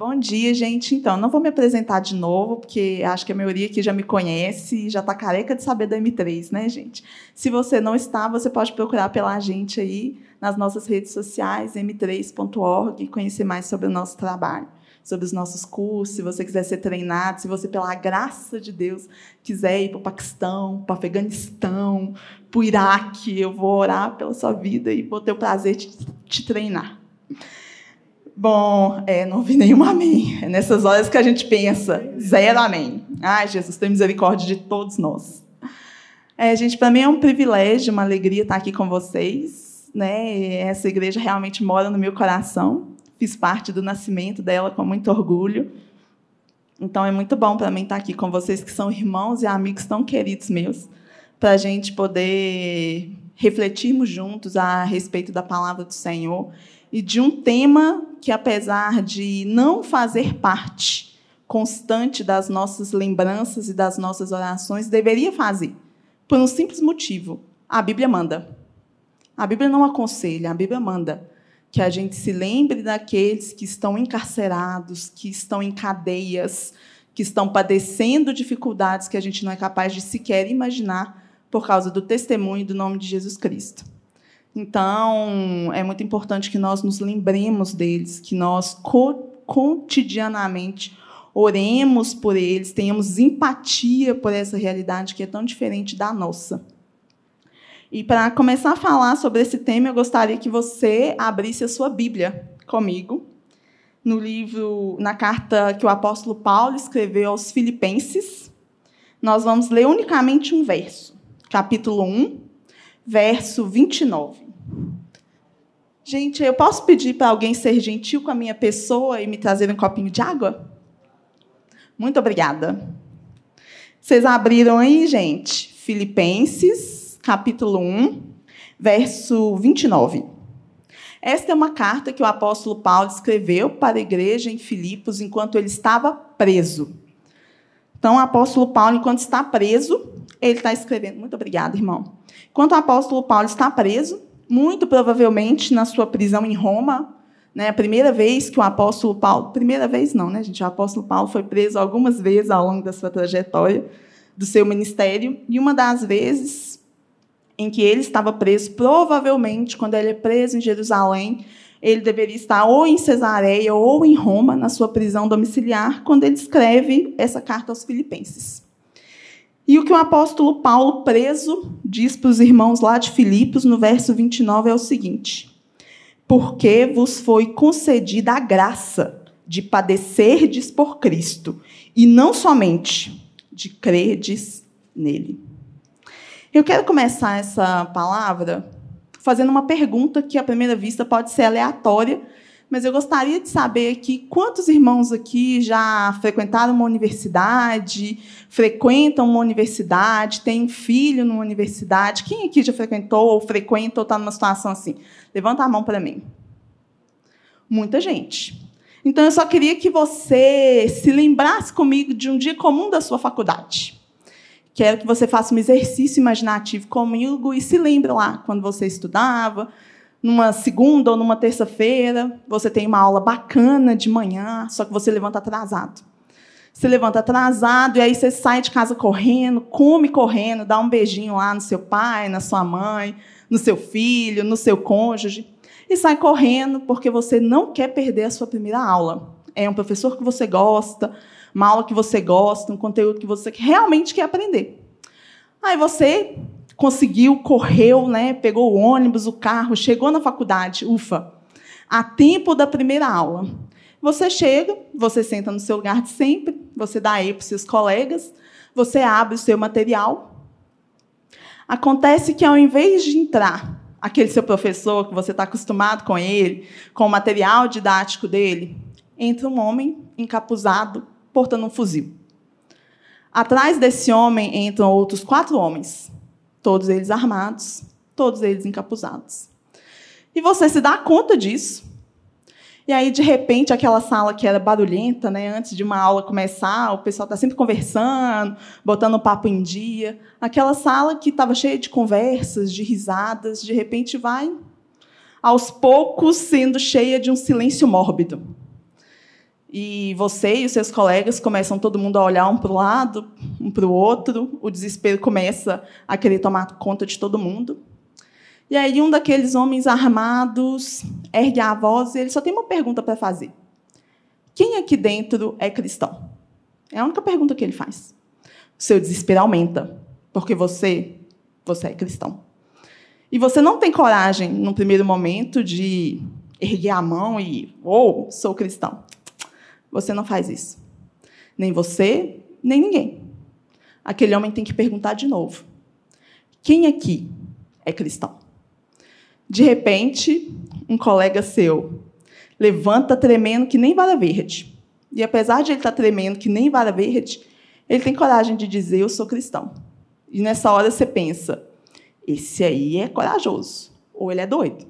Bom dia, gente. Então, não vou me apresentar de novo, porque acho que a maioria aqui já me conhece e já está careca de saber da M3, né, gente? Se você não está, você pode procurar pela gente aí nas nossas redes sociais, m3.org, e conhecer mais sobre o nosso trabalho, sobre os nossos cursos. Se você quiser ser treinado, se você, pela graça de Deus, quiser ir para o Paquistão, para o Afeganistão, para o Iraque, eu vou orar pela sua vida e vou ter o prazer de te treinar. Bom, é, não vi nenhum amém. É nessas horas que a gente pensa, zero amém. Ai, Jesus, tem misericórdia de todos nós. É, gente, para mim é um privilégio, uma alegria estar aqui com vocês. Né? Essa igreja realmente mora no meu coração. Fiz parte do nascimento dela com muito orgulho. Então é muito bom para mim estar aqui com vocês, que são irmãos e amigos tão queridos meus, para a gente poder refletirmos juntos a respeito da palavra do Senhor e de um tema que, apesar de não fazer parte constante das nossas lembranças e das nossas orações, deveria fazer, por um simples motivo: a Bíblia manda. A Bíblia não aconselha, a Bíblia manda que a gente se lembre daqueles que estão encarcerados, que estão em cadeias, que estão padecendo dificuldades que a gente não é capaz de sequer imaginar por causa do testemunho do nome de Jesus Cristo. Então, é muito importante que nós nos lembremos deles, que nós cotidianamente oremos por eles, tenhamos empatia por essa realidade que é tão diferente da nossa. E para começar a falar sobre esse tema, eu gostaria que você abrisse a sua Bíblia comigo, no livro, na carta que o apóstolo Paulo escreveu aos Filipenses. Nós vamos ler unicamente um verso, capítulo 1, verso 29. Gente, eu posso pedir para alguém ser gentil com a minha pessoa e me trazer um copinho de água? Muito obrigada. Vocês abriram aí, gente? Filipenses, capítulo 1, verso 29. Esta é uma carta que o apóstolo Paulo escreveu para a igreja em Filipos enquanto ele estava preso. Então, o apóstolo Paulo, enquanto está preso, ele está escrevendo. Muito obrigada, irmão. Enquanto o apóstolo Paulo está preso, muito provavelmente na sua prisão em Roma, né, a primeira vez que o apóstolo Paulo, primeira vez não, né, gente, o apóstolo Paulo foi preso algumas vezes ao longo da sua trajetória do seu ministério, e uma das vezes em que ele estava preso, provavelmente quando ele é preso em Jerusalém, ele deveria estar ou em Cesareia ou em Roma, na sua prisão domiciliar, quando ele escreve essa carta aos Filipenses. E o que o apóstolo Paulo, preso, diz para os irmãos lá de Filipos, no verso 29, é o seguinte: Porque vos foi concedida a graça de padecerdes por Cristo, e não somente de crerdes nele. Eu quero começar essa palavra fazendo uma pergunta que, à primeira vista, pode ser aleatória, mas eu gostaria de saber aqui quantos irmãos aqui já frequentaram uma universidade, frequentam uma universidade, têm filho numa universidade. Quem aqui já frequentou ou frequenta ou está numa situação assim? Levanta a mão para mim. Muita gente. Então, eu só queria que você se lembrasse comigo de um dia comum da sua faculdade. Quero que você faça um exercício imaginativo comigo e se lembre lá, quando você estudava, numa segunda ou numa terça-feira, você tem uma aula bacana de manhã, só que você levanta atrasado. Você levanta atrasado e aí você sai de casa correndo, come correndo, dá um beijinho lá no seu pai, na sua mãe, no seu filho, no seu cônjuge, e sai correndo porque você não quer perder a sua primeira aula. É um professor que você gosta, uma aula que você gosta, um conteúdo que você realmente quer aprender. Aí você conseguiu, correu, né, pegou o ônibus, o carro, chegou na faculdade, ufa, a tempo da primeira aula. Você chega, você senta no seu lugar de sempre, você dá aí para os seus colegas, você abre o seu material. Acontece que, ao invés de entrar aquele seu professor, que você está acostumado com ele, com o material didático dele, entra um homem encapuzado, portando um fuzil. Atrás desse homem entram outros quatro homens, todos eles armados, todos eles encapuzados. E você se dá conta disso. E aí, de repente, aquela sala que era barulhenta, né, antes de uma aula começar, o pessoal está sempre conversando, botando o papo em dia. Aquela sala que estava cheia de conversas, de risadas, de repente vai, aos poucos, sendo cheia de um silêncio mórbido. E você e os seus colegas começam todo mundo a olhar um para o lado, um para o outro, o desespero começa a querer tomar conta de todo mundo. E aí um daqueles homens armados ergue a voz e ele só tem uma pergunta para fazer. Quem aqui dentro é cristão? É a única pergunta que ele faz. O seu desespero aumenta, porque você, você é cristão. E você não tem coragem, num primeiro momento, de erguer a mão e, ou oh, sou cristão. Você não faz isso. Nem você, nem ninguém. Aquele homem tem que perguntar de novo: quem aqui é cristão? De repente, um colega seu levanta tremendo que nem vara verde. E apesar de ele estar tremendo que nem vara verde, ele tem coragem de dizer: Eu sou cristão. E nessa hora você pensa: Esse aí é corajoso, ou ele é doido.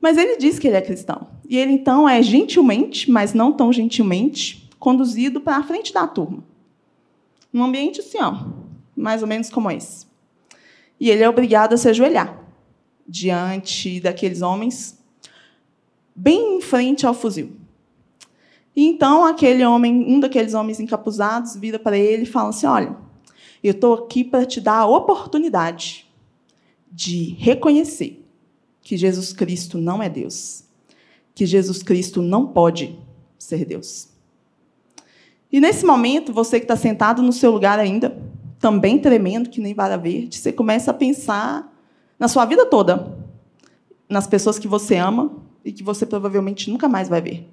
Mas ele diz que ele é cristão. E ele então é gentilmente, mas não tão gentilmente, conduzido para a frente da turma. Num ambiente assim, ó, mais ou menos como esse. E ele é obrigado a se ajoelhar diante daqueles homens, bem em frente ao fuzil. E então aquele homem, um daqueles homens encapuzados, vira para ele e fala assim: Olha, eu estou aqui para te dar a oportunidade de reconhecer que Jesus Cristo não é Deus, que Jesus Cristo não pode ser Deus. E nesse momento, você que está sentado no seu lugar ainda, também tremendo que nem vara verde, você começa a pensar na sua vida toda, nas pessoas que você ama e que você provavelmente nunca mais vai ver.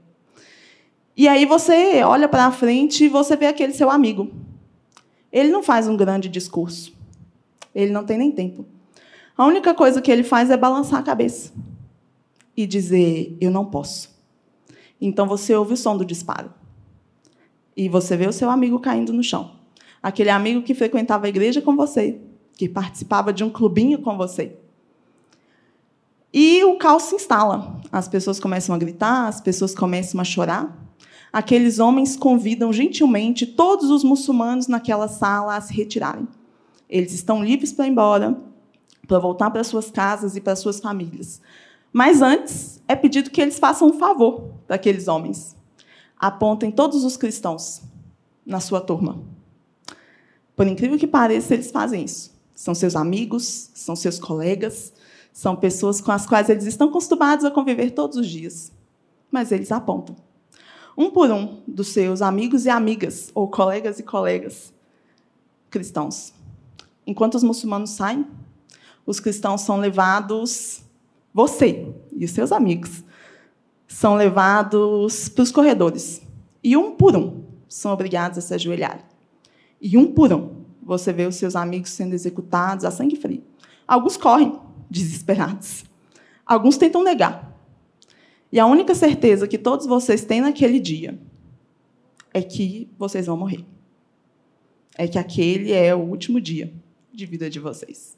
E aí você olha para frente e você vê aquele seu amigo. Ele não faz um grande discurso. Ele não tem nem tempo. A única coisa que ele faz é balançar a cabeça e dizer: Eu não posso. Então você ouve o som do disparo. E você vê o seu amigo caindo no chão. Aquele amigo que frequentava a igreja com você, que participava de um clubinho com você. E o caos se instala. As pessoas começam a gritar, as pessoas começam a chorar. Aqueles homens convidam gentilmente todos os muçulmanos naquela sala a se retirarem. Eles estão livres para ir embora, para voltar para suas casas e para suas famílias. Mas antes, é pedido que eles façam um favor para aqueles homens. Apontem todos os cristãos na sua turma. Por incrível que pareça, eles fazem isso. São seus amigos, são seus colegas, são pessoas com as quais eles estão acostumados a conviver todos os dias. Mas eles apontam. Um por um dos seus amigos e amigas, ou colegas e colegas cristãos. Enquanto os muçulmanos saem, os cristãos são levados, você e os seus amigos, são levados para os corredores. E um por um são obrigados a se ajoelhar. E um por um você vê os seus amigos sendo executados a sangue frio. Alguns correm, desesperados. Alguns tentam negar. E a única certeza que todos vocês têm naquele dia é que vocês vão morrer. É que aquele é o último dia de vida de vocês.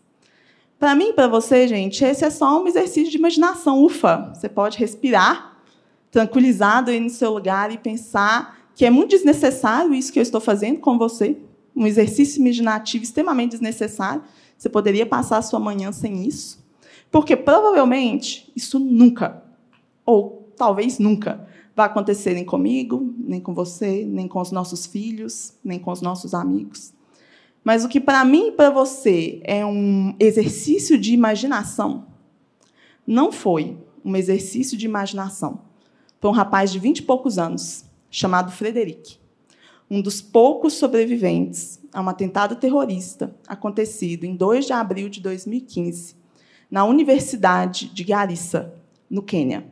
Para mim para você, gente, esse é só um exercício de imaginação. Ufa, você pode respirar, tranquilizado aí no seu lugar e pensar que é muito desnecessário isso que eu estou fazendo com você, um exercício imaginativo extremamente desnecessário. Você poderia passar a sua manhã sem isso, porque provavelmente isso nunca, ou talvez nunca, vai acontecer nem comigo, nem com você, nem com os nossos filhos, nem com os nossos amigos. Mas o que para mim e para você é um exercício de imaginação, não foi um exercício de imaginação. Foi um rapaz de vinte e poucos anos, chamado Frederic, um dos poucos sobreviventes a um atentado terrorista acontecido em 2 de abril de 2015, na Universidade de Garissa, no Quênia.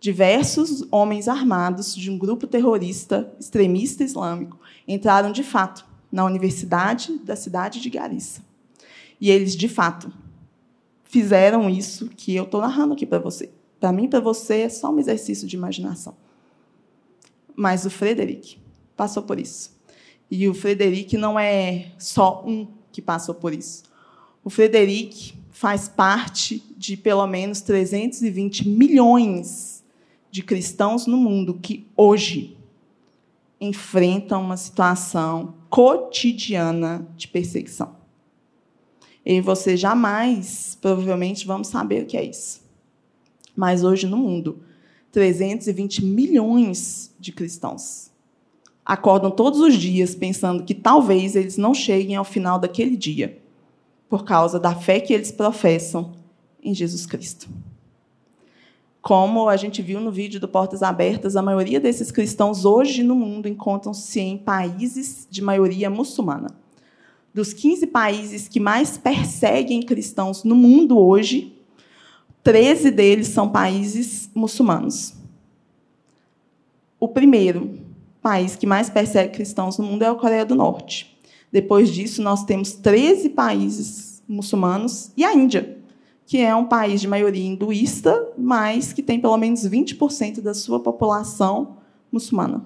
Diversos homens armados de um grupo terrorista extremista islâmico entraram de fato na Universidade da cidade de Garissa. E eles, de fato, fizeram isso que eu estou narrando aqui para você. Para mim, para você, é só um exercício de imaginação. Mas o Frederic passou por isso. E o Frederic não é só um que passou por isso. O Frederic faz parte de pelo menos 320 milhões de cristãos no mundo que hoje enfrentam uma situação cotidiana de perseguição. E você jamais, provavelmente, vamos saber o que é isso. Mas hoje no mundo, 320 milhões de cristãos acordam todos os dias pensando que talvez eles não cheguem ao final daquele dia, por causa da fé que eles professam em Jesus Cristo. Como a gente viu no vídeo do Portas Abertas, a maioria desses cristãos hoje no mundo encontram-se em países de maioria muçulmana. Dos 15 países que mais perseguem cristãos no mundo hoje, 13 deles são países muçulmanos. O primeiro, país que mais persegue cristãos no mundo é a Coreia do Norte. Depois disso, nós temos 13 países muçulmanos e a Índia, que é um país de maioria hinduísta, mas que tem pelo menos 20% da sua população muçulmana.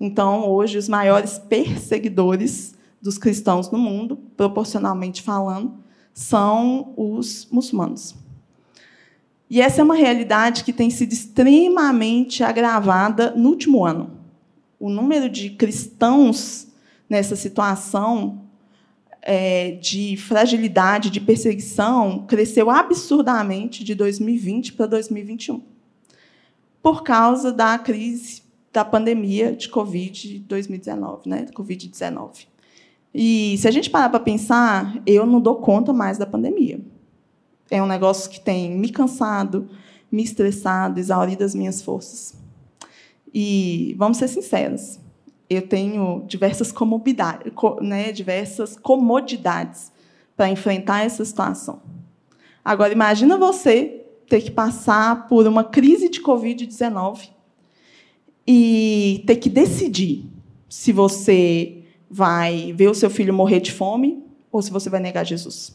Então, hoje, os maiores perseguidores dos cristãos no mundo, proporcionalmente falando, são os muçulmanos. E essa é uma realidade que tem sido extremamente agravada no último ano o número de cristãos nessa situação é, de fragilidade, de perseguição, cresceu absurdamente de 2020 para 2021, por causa da crise da pandemia de Covid-2019, né? Covid-19. E se a gente parar para pensar, eu não dou conta mais da pandemia. É um negócio que tem me cansado, me estressado, exaurido as minhas forças. E vamos ser sinceros, eu tenho diversas comodidades, né, diversas comodidades para enfrentar essa situação. Agora imagina você ter que passar por uma crise de COVID-19 e ter que decidir se você vai ver o seu filho morrer de fome ou se você vai negar Jesus.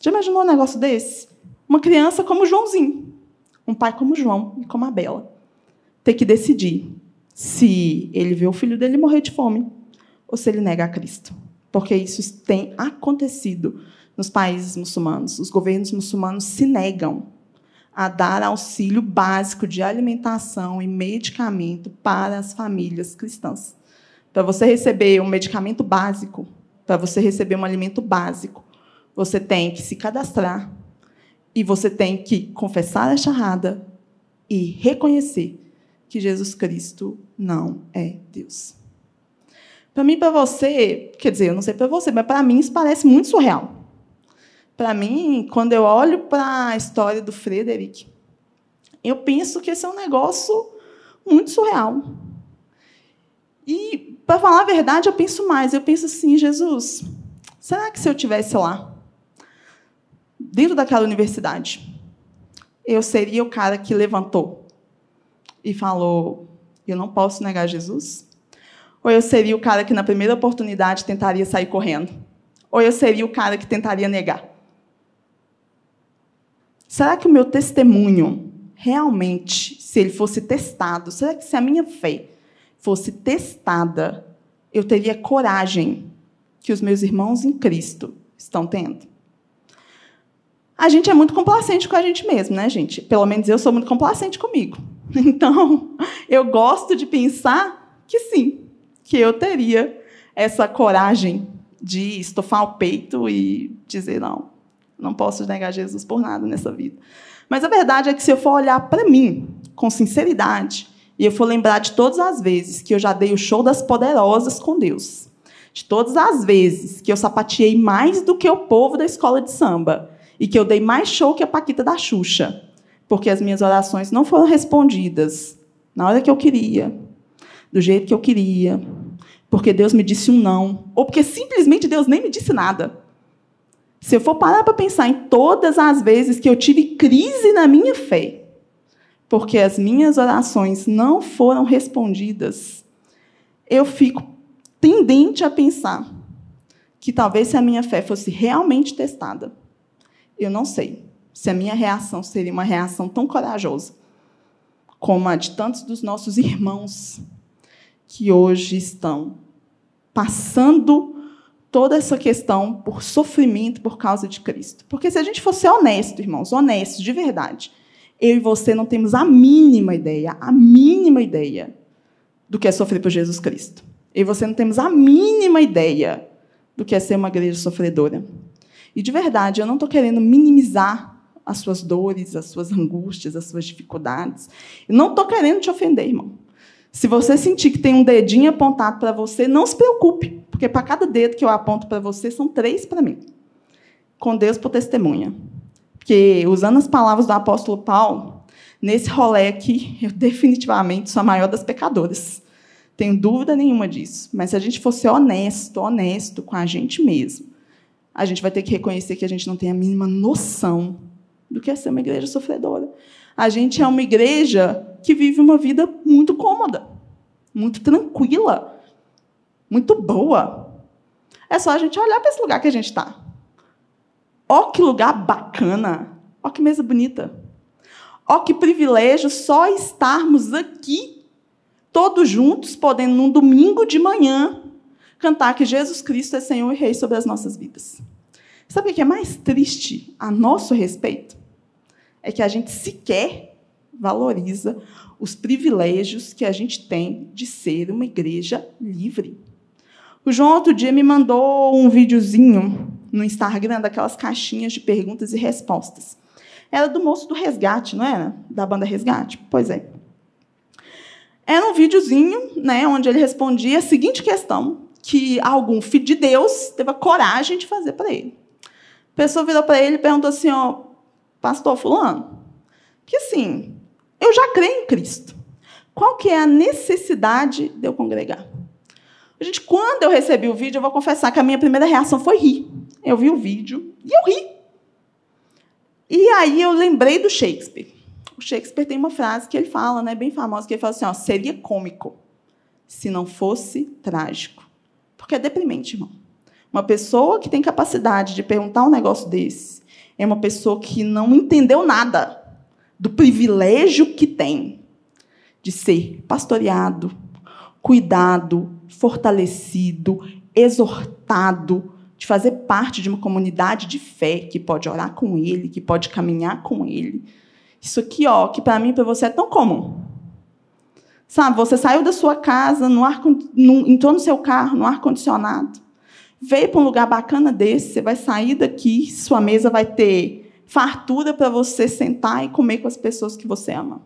Já imaginou um negócio desse? Uma criança como Joãozinho, um pai como João e como a Bela ter que decidir se ele vê o filho dele morrer de fome ou se ele nega a Cristo. Porque isso tem acontecido nos países muçulmanos. Os governos muçulmanos se negam a dar auxílio básico de alimentação e medicamento para as famílias cristãs. Para você receber um medicamento básico, para você receber um alimento básico, você tem que se cadastrar e você tem que confessar a charrada e reconhecer que Jesus Cristo não é Deus. Para mim, para você, quer dizer, eu não sei para você, mas para mim isso parece muito surreal. Para mim, quando eu olho para a história do Frederick, eu penso que esse é um negócio muito surreal. E, para falar a verdade, eu penso mais. Eu penso assim, Jesus, será que se eu tivesse lá, dentro daquela universidade, eu seria o cara que levantou e falou: Eu não posso negar Jesus? Ou eu seria o cara que, na primeira oportunidade, tentaria sair correndo? Ou eu seria o cara que tentaria negar? Será que o meu testemunho, realmente, se ele fosse testado, será que se a minha fé fosse testada, eu teria coragem que os meus irmãos em Cristo estão tendo? A gente é muito complacente com a gente mesmo, né, gente? Pelo menos eu sou muito complacente comigo. Então, eu gosto de pensar que sim, que eu teria essa coragem de estofar o peito e dizer: não, não posso negar Jesus por nada nessa vida. Mas a verdade é que, se eu for olhar para mim com sinceridade, e eu for lembrar de todas as vezes que eu já dei o show das poderosas com Deus, de todas as vezes que eu sapateei mais do que o povo da escola de samba, e que eu dei mais show que a Paquita da Xuxa, porque as minhas orações não foram respondidas na hora que eu queria, do jeito que eu queria, porque Deus me disse um não, ou porque simplesmente Deus nem me disse nada. Se eu for parar para pensar em todas as vezes que eu tive crise na minha fé, porque as minhas orações não foram respondidas, eu fico tendente a pensar que talvez se a minha fé fosse realmente testada, eu não sei se a minha reação seria uma reação tão corajosa como a de tantos dos nossos irmãos que hoje estão passando toda essa questão por sofrimento por causa de Cristo. Porque se a gente fosse honesto, irmãos, honesto de verdade, eu e você não temos a mínima ideia, a mínima ideia do que é sofrer por Jesus Cristo. Eu e você não temos a mínima ideia do que é ser uma igreja sofredora. E de verdade, eu não estou querendo minimizar as suas dores, as suas angústias, as suas dificuldades. Eu não estou querendo te ofender, irmão. Se você sentir que tem um dedinho apontado para você, não se preocupe, porque para cada dedo que eu aponto para você, são três para mim. Com Deus por testemunha. Porque, usando as palavras do apóstolo Paulo, nesse rolê aqui, eu definitivamente sou a maior das pecadoras. Tenho dúvida nenhuma disso. Mas se a gente fosse honesto, honesto com a gente mesmo, a gente vai ter que reconhecer que a gente não tem a mínima noção do que é ser uma igreja sofredora. A gente é uma igreja que vive uma vida muito cômoda, muito tranquila, muito boa. É só a gente olhar para esse lugar que a gente está. Ó que lugar bacana! Ó que mesa bonita! Ó que privilégio só estarmos aqui, todos juntos, podendo, num domingo de manhã, cantar que Jesus Cristo é Senhor e Rei sobre as nossas vidas. Sabe o que é mais triste a nosso respeito? É que a gente sequer valoriza os privilégios que a gente tem de ser uma igreja livre. O João outro dia me mandou um videozinho no Instagram daquelas caixinhas de perguntas e respostas. Era do moço do Resgate, não era? Da banda Resgate? Pois é. Era um videozinho né, onde ele respondia a seguinte questão, que algum filho de Deus teve a coragem de fazer para ele. A pessoa virou para ele e perguntou assim, ó, pastor fulano, que assim, eu já creio em Cristo. Qual que é a necessidade de eu congregar? Gente, quando eu recebi o vídeo, eu vou confessar que a minha primeira reação foi rir. Eu vi o vídeo e eu ri. E aí eu lembrei do Shakespeare. O Shakespeare tem uma frase que ele fala, né, bem famosa, que ele fala assim, ó, seria cômico se não fosse trágico. Porque é deprimente, irmão. Uma pessoa que tem capacidade de perguntar um negócio desse é uma pessoa que não entendeu nada do privilégio que tem de ser pastoreado, cuidado, fortalecido, exortado, de fazer parte de uma comunidade de fé que pode orar com ele, que pode caminhar com ele. Isso aqui, ó, que para mim e para você é tão comum. Sabe, você saiu da sua casa, no ar, no, entrou no seu carro, no ar condicionado, veio para um lugar bacana desse, você vai sair daqui, sua mesa vai ter fartura para você sentar e comer com as pessoas que você ama.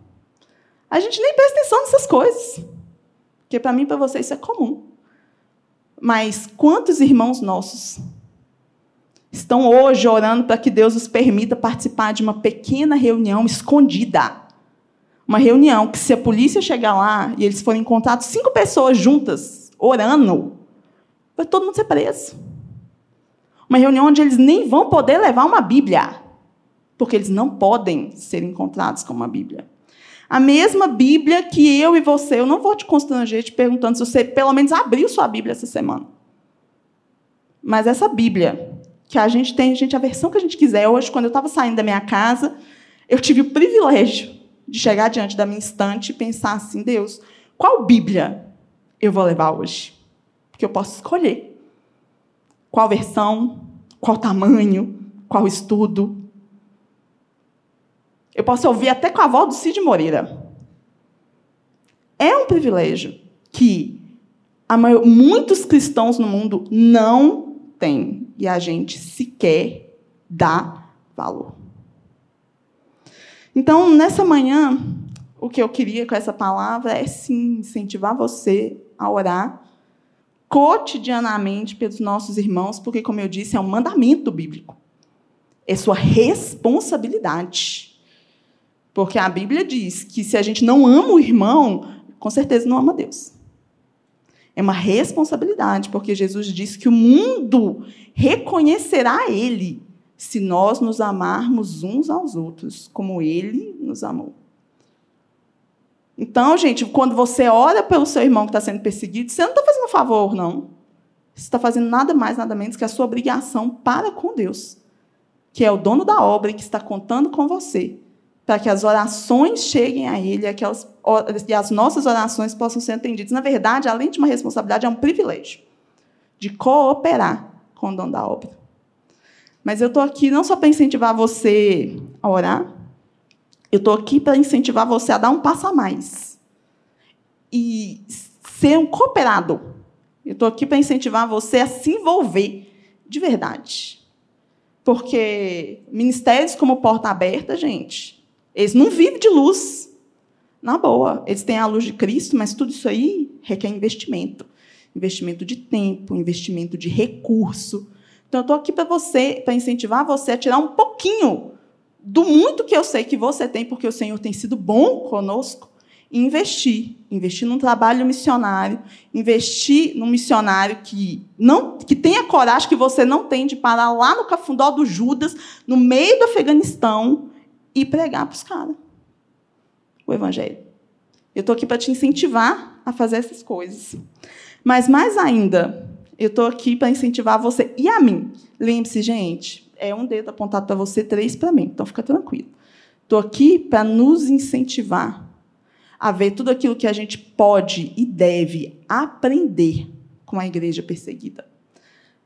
A gente nem presta atenção nessas coisas. Porque para mim e para você isso é comum. Mas quantos irmãos nossos estão hoje orando para que Deus os permita participar de uma pequena reunião escondida? Uma reunião que, se a polícia chegar lá e eles forem encontrados cinco pessoas juntas, orando, vai todo mundo ser preso. Uma reunião onde eles nem vão poder levar uma Bíblia porque eles não podem ser encontrados com uma Bíblia. A mesma Bíblia que eu e você, eu não vou te constranger te perguntando se você pelo menos abriu sua Bíblia essa semana. Mas essa Bíblia, que a gente tem, gente, a versão que a gente quiser. Hoje, quando eu estava saindo da minha casa, eu tive o privilégio de chegar diante da minha estante e pensar assim: Deus, qual Bíblia eu vou levar hoje? Porque eu posso escolher. Qual versão, qual tamanho, qual estudo, eu posso ouvir até com a voz do Cid Moreira. É um privilégio que maior, muitos cristãos no mundo não têm e a gente sequer dá valor. Então, nessa manhã, o que eu queria com essa palavra é sim incentivar você a orar cotidianamente pelos nossos irmãos, porque, como eu disse, é um mandamento bíblico. É sua responsabilidade. Porque a Bíblia diz que se a gente não ama o irmão, com certeza não ama Deus. É uma responsabilidade, porque Jesus disse que o mundo reconhecerá Ele se nós nos amarmos uns aos outros, como Ele nos amou. Então, gente, quando você ora pelo seu irmão que está sendo perseguido, você não está fazendo um favor, não. Você está fazendo nada mais, nada menos que a sua obrigação para com Deus, que é o dono da obra e que está contando com você para que as orações cheguem a Ele aquelas, e as nossas orações possam ser atendidas. Na verdade, além de uma responsabilidade, é um privilégio de cooperar com o dono da obra. Mas eu estou aqui não só para incentivar você a orar, eu estou aqui para incentivar você a dar um passo a mais e ser um cooperador. Eu estou aqui para incentivar você a se envolver de verdade. Porque ministérios como Porta Aberta, gente, eles não vivem de luz. Na boa, eles têm a luz de Cristo, mas tudo isso aí requer investimento. Investimento de tempo, investimento de recurso. Então, eu estou aqui para você, para incentivar você a tirar um pouquinho do muito que eu sei que você tem, porque o Senhor tem sido bom conosco, investir. Investir num trabalho missionário, investir num missionário que não que tenha coragem que você não tem de parar lá no cafundó do Judas, no meio do Afeganistão, e pregar para os caras o Evangelho. Eu estou aqui para te incentivar a fazer essas coisas. Mas mais ainda, eu estou aqui para incentivar você e a mim. Lembre-se, gente, é um dedo apontado para você, três para mim. Então fica tranquilo. Estou aqui para nos incentivar a ver tudo aquilo que a gente pode e deve aprender com a igreja perseguida.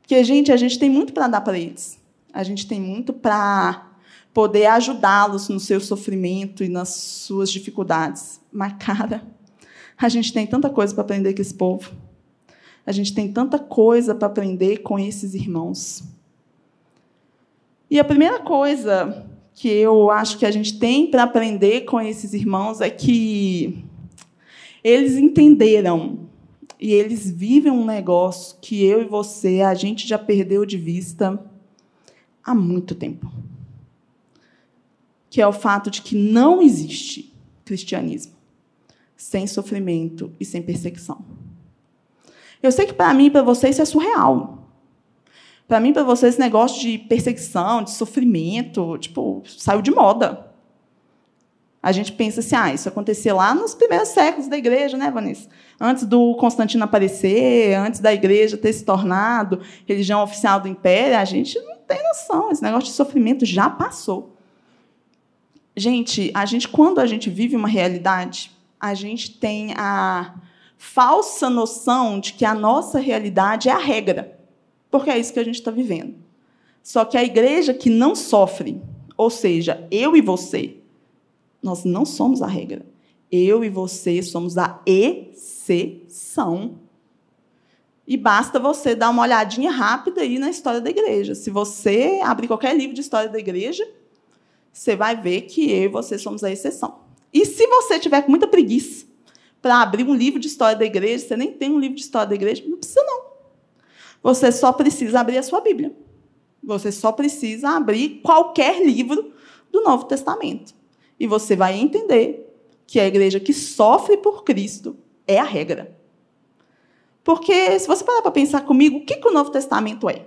Porque, gente, a gente tem muito para dar para eles. A gente tem muito para poder ajudá-los no seu sofrimento e nas suas dificuldades. Mas, cara, a gente tem tanta coisa para aprender com esse povo. A gente tem tanta coisa para aprender com esses irmãos. E a primeira coisa que eu acho que a gente tem para aprender com esses irmãos é que eles entenderam e eles vivem um negócio que eu e você, a gente já perdeu de vista há muito tempo. Que é o fato de que não existe cristianismo sem sofrimento e sem perseguição. Eu sei que para mim e para você isso é surreal. Para mim, para você, esse negócio de perseguição, de sofrimento, tipo, saiu de moda. A gente pensa assim, ah, isso aconteceu lá nos primeiros séculos da igreja, né, Vanessa? Antes do Constantino aparecer, antes da igreja ter se tornado religião oficial do império, a gente não tem noção. Esse negócio de sofrimento já passou. Gente, a gente quando a gente vive uma realidade, a gente tem a falsa noção de que a nossa realidade é a regra porque é isso que a gente está vivendo. Só que a igreja que não sofre, ou seja, eu e você, nós não somos a regra. Eu e você somos a exceção. E basta você dar uma olhadinha rápida aí na história da igreja. Se você abrir qualquer livro de história da igreja, você vai ver que eu e você somos a exceção. E se você tiver com muita preguiça para abrir um livro de história da igreja, você nem tem um livro de história da igreja, não precisa não. Você só precisa abrir a sua Bíblia. Você só precisa abrir qualquer livro do Novo Testamento. E você vai entender que a igreja que sofre por Cristo é a regra. Porque, se você parar para pensar comigo, o que, que o Novo Testamento é?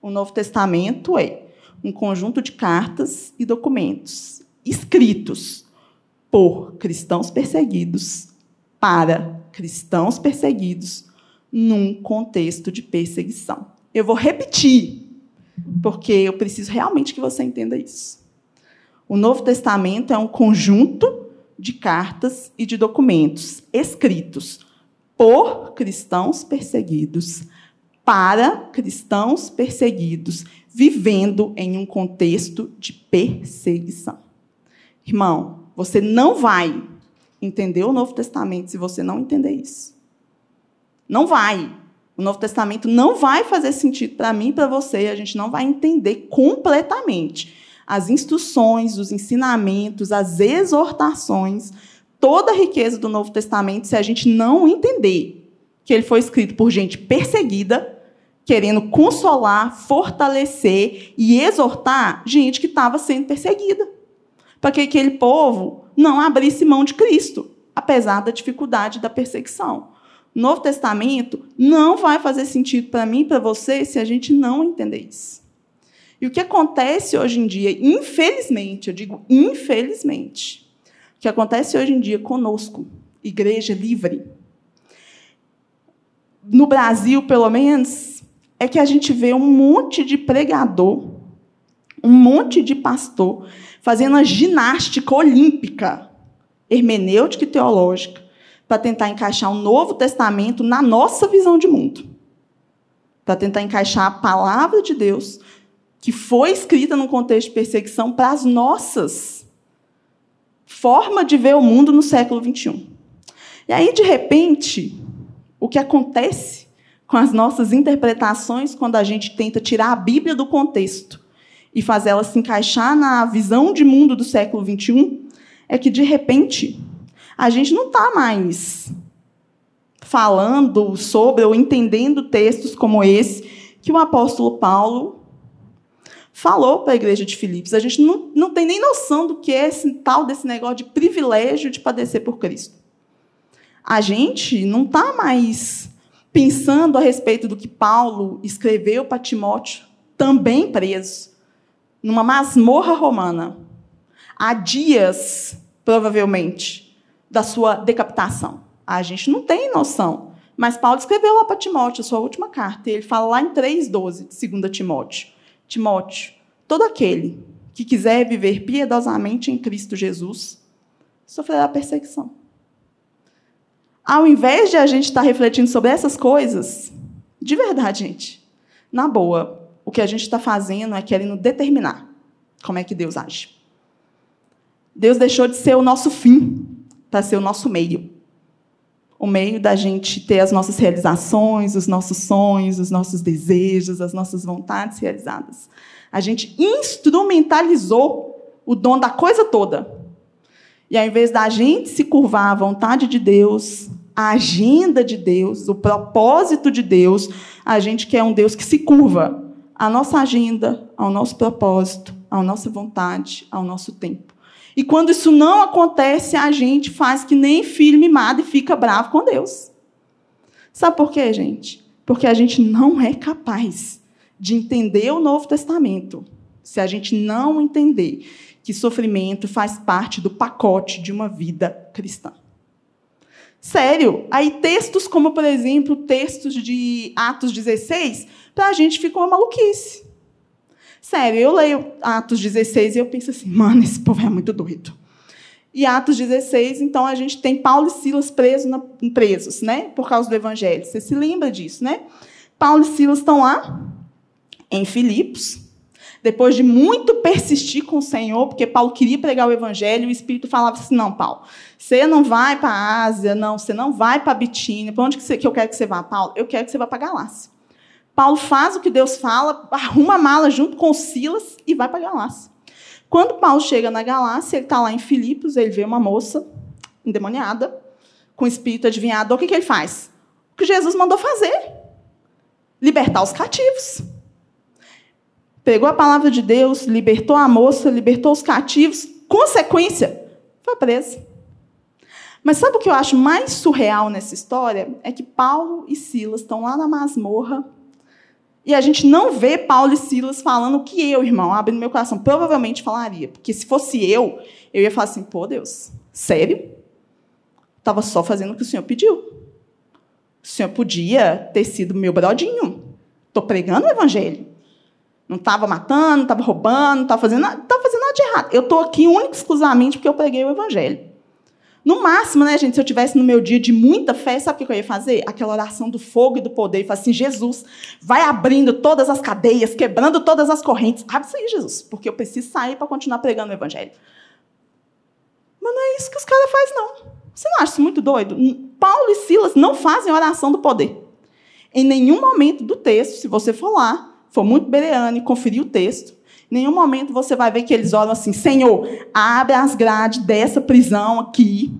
O Novo Testamento é um conjunto de cartas e documentos escritos por cristãos perseguidos para cristãos perseguidos num contexto de perseguição. Eu vou repetir, porque eu preciso realmente que você entenda isso. O Novo Testamento é um conjunto de cartas e de documentos escritos por cristãos perseguidos, para cristãos perseguidos, vivendo em um contexto de perseguição. Irmão, você não vai entender o Novo Testamento se você não entender isso. Não vai. O Novo Testamento não vai fazer sentido para mim e para você, a gente não vai entender completamente as instruções, os ensinamentos, as exortações, toda a riqueza do Novo Testamento se a gente não entender que ele foi escrito por gente perseguida, querendo consolar, fortalecer e exortar gente que estava sendo perseguida. Para que aquele povo não abrisse mão de Cristo, apesar da dificuldade da perseguição. Novo Testamento não vai fazer sentido para mim e para você se a gente não entender isso. E o que acontece hoje em dia, infelizmente, eu digo infelizmente, o que acontece hoje em dia conosco, igreja livre, no Brasil, pelo menos, é que a gente vê um monte de pregador, um monte de pastor fazendo uma ginástica olímpica, hermenêutica e teológica, para tentar encaixar o Novo Testamento na nossa visão de mundo. Para tentar encaixar a palavra de Deus, que foi escrita num contexto de perseguição, para as nossas forma de ver o mundo no século XXI. E aí, de repente, o que acontece com as nossas interpretações quando a gente tenta tirar a Bíblia do contexto e fazer ela se encaixar na visão de mundo do século XXI, é que, de repente, a gente não está mais falando sobre ou entendendo textos como esse que o apóstolo Paulo falou para a igreja de Filipos. A gente não, não tem nem noção do que é esse tal desse negócio de privilégio de padecer por Cristo. A gente não está mais pensando a respeito do que Paulo escreveu para Timóteo, também preso, numa masmorra romana, há dias, provavelmente, da sua decapitação. A gente não tem noção. Mas Paulo escreveu lá para Timóteo, a sua última carta, e ele fala lá em 3,12 de 2 Timóteo. Timóteo, todo aquele que quiser viver piedosamente em Cristo Jesus sofrerá perseguição. Ao invés de a gente estar refletindo sobre essas coisas, de verdade, gente, na boa, o que a gente está fazendo é querendo determinar como é que Deus age. Deus deixou de ser o nosso fim para ser o nosso meio. O meio da gente ter as nossas realizações, os nossos sonhos, os nossos desejos, as nossas vontades realizadas. A gente instrumentalizou o dom da coisa toda e ao invés da gente se curvar à vontade de Deus, à agenda de Deus, o propósito de Deus, a gente quer um Deus que se curva à nossa agenda, ao nosso propósito, à nossa vontade, ao nosso tempo. E quando isso não acontece, a gente faz que nem filho mimado e fica bravo com Deus. Sabe por quê, gente? Porque a gente não é capaz de entender o Novo Testamento se a gente não entender que sofrimento faz parte do pacote de uma vida cristã. Sério, aí textos como, por exemplo, textos de Atos 16, para a gente ficou uma maluquice. Sério, eu leio Atos 16 e eu penso assim, mano, esse povo é muito doido. E Atos 16, então a gente tem Paulo e Silas presos, na, presos, né? Por causa do evangelho. Você se lembra disso, né? Paulo e Silas estão lá em Filipos, depois de muito persistir com o Senhor, porque Paulo queria pregar o evangelho, o Espírito falava assim: não, Paulo, você não vai para a Ásia, não, você não vai para a Bitínia. Para onde que, você, que eu quero que você vá, Paulo? Eu quero que você vá para a Galácia. Paulo faz o que Deus fala, arruma a mala junto com Silas e vai para Galácia. Quando Paulo chega na Galácia, ele está lá em Filipos, ele vê uma moça endemoniada, com espírito adivinhado. O que, que ele faz? O que Jesus mandou fazer: libertar os cativos pegou a palavra de Deus, libertou a moça, libertou os cativos, consequência, foi preso. Mas sabe o que eu acho mais surreal nessa história? É que Paulo e Silas estão lá na masmorra e a gente não vê Paulo e Silas falando o que eu, irmão, abrindo meu coração, provavelmente falaria. Porque se fosse eu, eu ia falar assim: pô, Deus, sério? Estava só fazendo o que o Senhor pediu. O Senhor podia ter sido meu brodinho. Estou pregando o Evangelho. Não estava matando, não estava roubando, não estava fazendo, nada, não fazendo nada de errado. Eu estou aqui única exclusivamente porque eu preguei o evangelho. No máximo, né, gente, se eu tivesse no meu dia de muita fé, sabe o que eu ia fazer? Aquela oração do fogo e do poder. E falar assim: Jesus, vai abrindo todas as cadeias, quebrando todas as correntes. Abre isso aí, Jesus, porque eu preciso sair para continuar pregando o evangelho. Mas não é isso que os caras fazem, não. Você não acha isso muito doido? Paulo e Silas não fazem oração do poder. Em nenhum momento do texto, se você for lá, for muito bereano e conferir o texto, nenhum momento você vai ver que eles oram assim: Senhor, abre as grades dessa prisão aqui.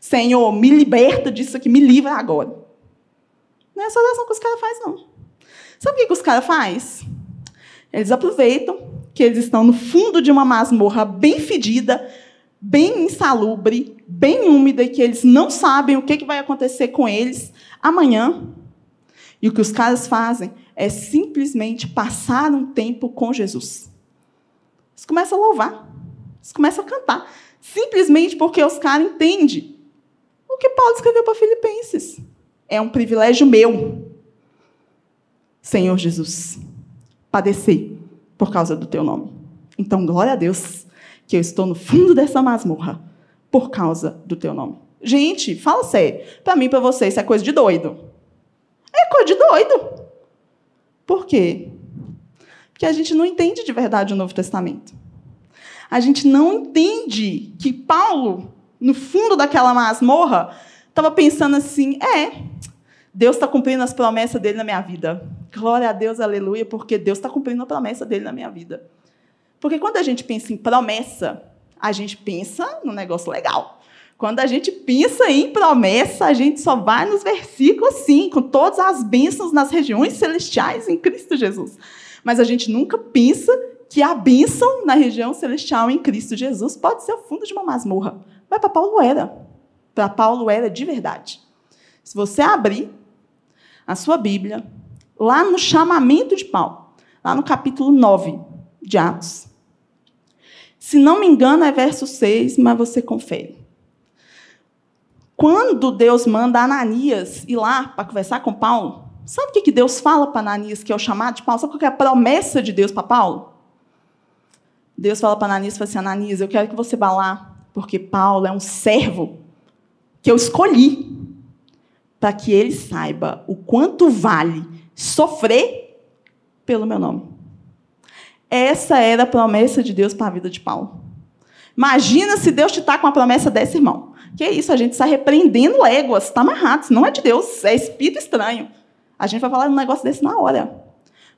Senhor, me liberta disso aqui, me livra agora. Não é essa oração que os caras fazem, não. Sabe o que os caras fazem? Eles aproveitam que eles estão no fundo de uma masmorra bem fedida, bem insalubre, bem úmida, e que eles não sabem o que vai acontecer com eles amanhã. E o que os caras fazem é simplesmente passar um tempo com Jesus. Eles começam a louvar, eles começam a cantar, simplesmente porque os caras entendem o que Paulo escreveu para Filipenses. É um privilégio meu, Senhor Jesus, padecer por causa do teu nome. Então, glória a Deus que eu estou no fundo dessa masmorra por causa do teu nome. Gente, fala sério. Para mim, para você, isso é coisa de doido. É coisa de doido. Por quê? Porque a gente não entende de verdade o Novo Testamento. A gente não entende que Paulo, no fundo daquela masmorra, estava pensando assim: é, Deus está cumprindo as promessas dele na minha vida. Glória a Deus, aleluia, porque Deus está cumprindo a promessa dele na minha vida. Porque quando a gente pensa em promessa, a gente pensa no negócio legal. Quando a gente pensa em promessa, a gente só vai nos versículos, sim, com todas as bênçãos nas regiões celestiais em Cristo Jesus. Mas a gente nunca pensa que a bênção na região celestial em Cristo Jesus pode ser o fundo de uma masmorra. Mas para Paulo era. Para Paulo era de verdade. Se você abrir a sua Bíblia, lá no chamamento de Paulo, lá no capítulo 9 de Atos. Se não me engano, é verso 6, mas você confere. Quando Deus manda Ananias ir lá para conversar com Paulo, sabe o que Deus fala para Ananias, que é o chamado de Paulo? Sabe qual é a promessa de Deus para Paulo? Deus fala para Ananias, fala assim, Ananias, eu quero que você vá lá, porque Paulo é um servo que eu escolhi para que ele saiba o quanto vale sofrer pelo meu nome. Essa era a promessa de Deus para a vida de Paulo. Imagina se Deus te está com uma promessa dessa, irmão. Que é isso, a gente está repreendendo léguas, está amarrado, não é de Deus, é espírito estranho. A gente vai falar um negócio desse na hora.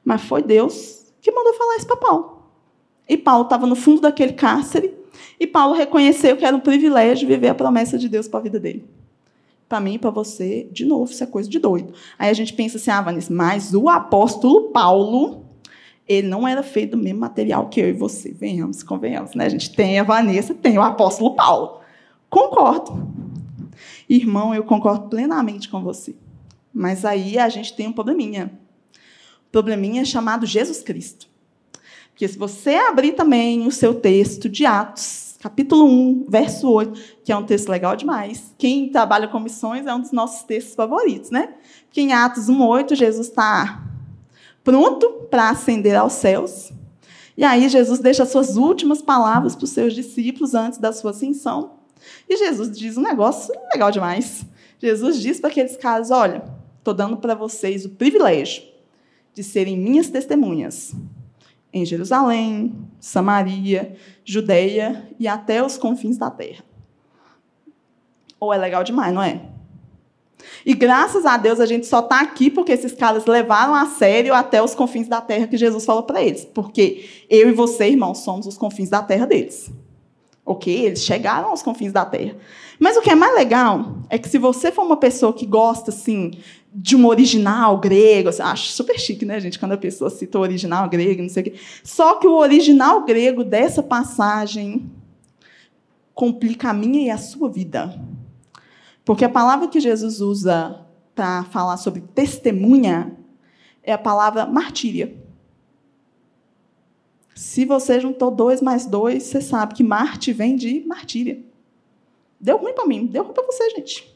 Mas foi Deus que mandou falar isso para Paulo. E Paulo estava no fundo daquele cárcere, e Paulo reconheceu que era um privilégio viver a promessa de Deus para a vida dele. Para mim e para você, de novo, isso é coisa de doido. Aí a gente pensa assim, ah, Vanessa, mas o apóstolo Paulo, ele não era feito do mesmo material que eu e você. Venhamos, convenhamos, né? A gente tem a Vanessa, tem o apóstolo Paulo. Concordo. Irmão, eu concordo plenamente com você. Mas aí a gente tem um probleminha. O probleminha é chamado Jesus Cristo. Porque se você abrir também o seu texto de Atos, capítulo 1, verso 8, que é um texto legal demais. Quem trabalha com missões é um dos nossos textos favoritos, né? Porque em Atos 1, 8, Jesus está pronto para ascender aos céus. E aí Jesus deixa as suas últimas palavras para os seus discípulos antes da sua ascensão. E Jesus diz um negócio legal demais. Jesus diz para aqueles caras: olha, estou dando para vocês o privilégio de serem minhas testemunhas em Jerusalém, Samaria, Judeia e até os confins da terra. Ou é legal demais, não é? E graças a Deus a gente só está aqui porque esses caras levaram a sério até os confins da terra que Jesus falou para eles. Porque eu e você, irmão, somos os confins da terra deles. Ok? Eles chegaram aos confins da terra. Mas o que é mais legal é que se você for uma pessoa que gosta, assim, de um original grego, assim, acho super chique, né, gente, quando a pessoa cita o original grego, não sei o quê. Só que o original grego dessa passagem complica a minha e a sua vida. Porque a palavra que Jesus usa para falar sobre testemunha é a palavra martíria. Se você juntou dois mais dois, você sabe que Marte vem de martíria. Deu ruim para mim, deu ruim para você, gente.